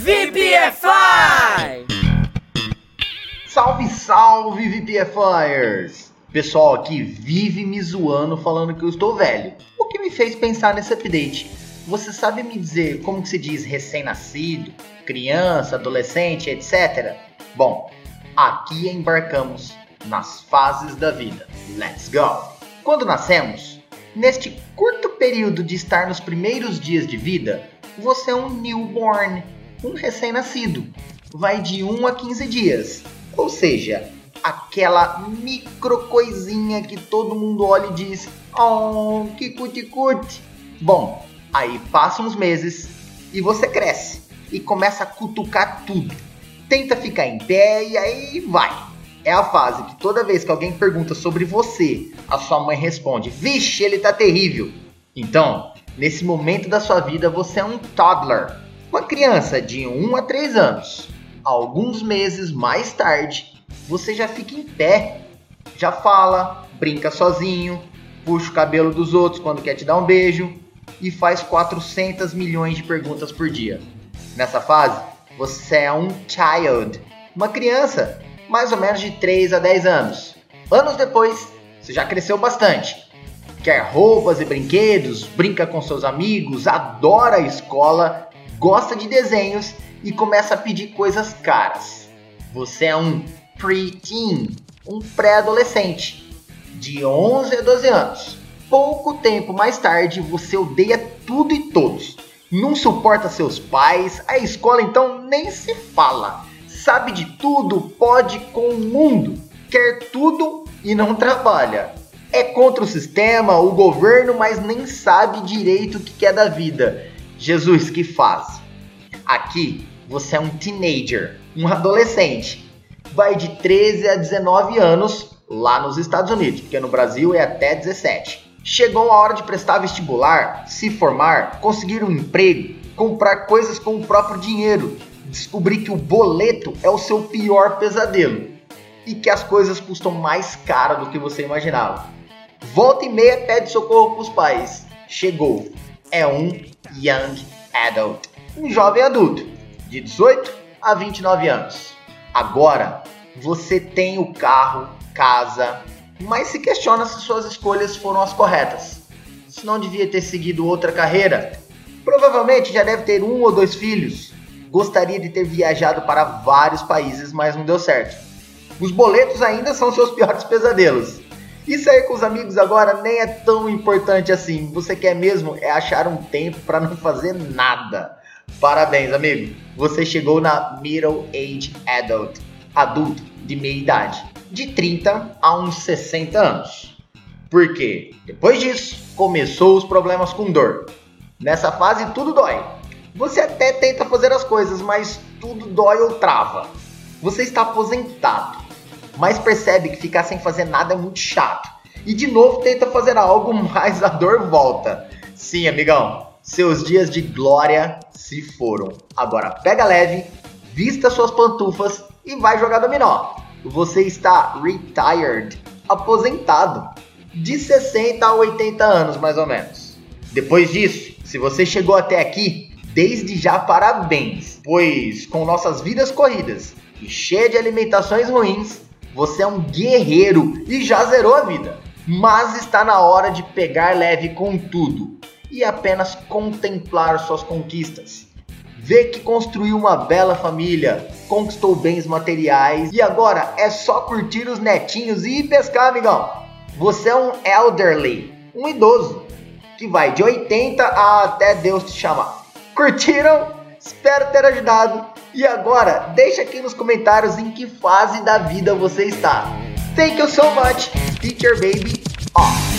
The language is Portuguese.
VPFI! Salve, salve, VPFires! Pessoal aqui vive me zoando falando que eu estou velho. O que me fez pensar nesse update? Você sabe me dizer como que se diz recém-nascido, criança, adolescente, etc? Bom, aqui embarcamos nas fases da vida. Let's go! Quando nascemos, neste curto período de estar nos primeiros dias de vida, você é um newborn, um recém-nascido. Vai de 1 a 15 dias. Ou seja, aquela micro coisinha que todo mundo olha e diz: Oh, que cuticute. Bom, aí passam uns meses e você cresce e começa a cutucar tudo. Tenta ficar em pé e aí vai. É a fase que toda vez que alguém pergunta sobre você, a sua mãe responde: Vixe, ele tá terrível. Então, nesse momento da sua vida, você é um toddler, uma criança de 1 a 3 anos. Alguns meses mais tarde, você já fica em pé, já fala, brinca sozinho, puxa o cabelo dos outros quando quer te dar um beijo e faz 400 milhões de perguntas por dia. Nessa fase, você é um child, uma criança, mais ou menos de 3 a 10 anos. Anos depois, você já cresceu bastante. Quer roupas e brinquedos, brinca com seus amigos, adora a escola, gosta de desenhos e começa a pedir coisas caras. Você é um preteen, um pré-adolescente, de 11 a 12 anos. Pouco tempo mais tarde, você odeia tudo e todos. Não suporta seus pais, a escola então nem se fala. Sabe de tudo, pode com o mundo, quer tudo e não trabalha. É contra o sistema, o governo, mas nem sabe direito o que quer da vida. Jesus, que faz? Aqui, você é um teenager, um adolescente vai de 13 a 19 anos lá nos Estados Unidos, porque no Brasil é até 17. Chegou a hora de prestar vestibular, se formar, conseguir um emprego, comprar coisas com o próprio dinheiro, descobrir que o boleto é o seu pior pesadelo e que as coisas custam mais caro do que você imaginava. Volta e meia pede socorro para os pais. Chegou. É um young adult, um jovem adulto de 18 a 29 anos. Agora você tem o carro, casa, mas se questiona se suas escolhas foram as corretas. Se não devia ter seguido outra carreira. Provavelmente já deve ter um ou dois filhos. Gostaria de ter viajado para vários países, mas não deu certo. Os boletos ainda são seus piores pesadelos. E sair com os amigos agora nem é tão importante assim. Você quer mesmo é achar um tempo para não fazer nada. Parabéns, amigo. Você chegou na Middle Age Adult, adulto de meia idade, de 30 a uns 60 anos. Porque depois disso começou os problemas com dor. Nessa fase tudo dói. Você até tenta fazer as coisas, mas tudo dói ou trava. Você está aposentado, mas percebe que ficar sem fazer nada é muito chato. E de novo tenta fazer algo, mas a dor volta. Sim, amigão, seus dias de glória se foram. Agora pega leve, vista suas pantufas e vai jogar dominó. Você está retired, aposentado, de 60 a 80 anos mais ou menos. Depois disso, se você chegou até aqui, desde já parabéns, pois com nossas vidas corridas e cheia de alimentações ruins, você é um guerreiro e já zerou a vida. Mas está na hora de pegar leve com tudo e apenas contemplar suas conquistas. Vê que construiu uma bela família, conquistou bens materiais e agora é só curtir os netinhos e ir pescar, amigão. Você é um elderly, um idoso, que vai de 80 a até Deus te chamar. Curtiram? Espero ter ajudado. E agora, deixa aqui nos comentários em que fase da vida você está. Thank you so much, Teacher Baby. Off.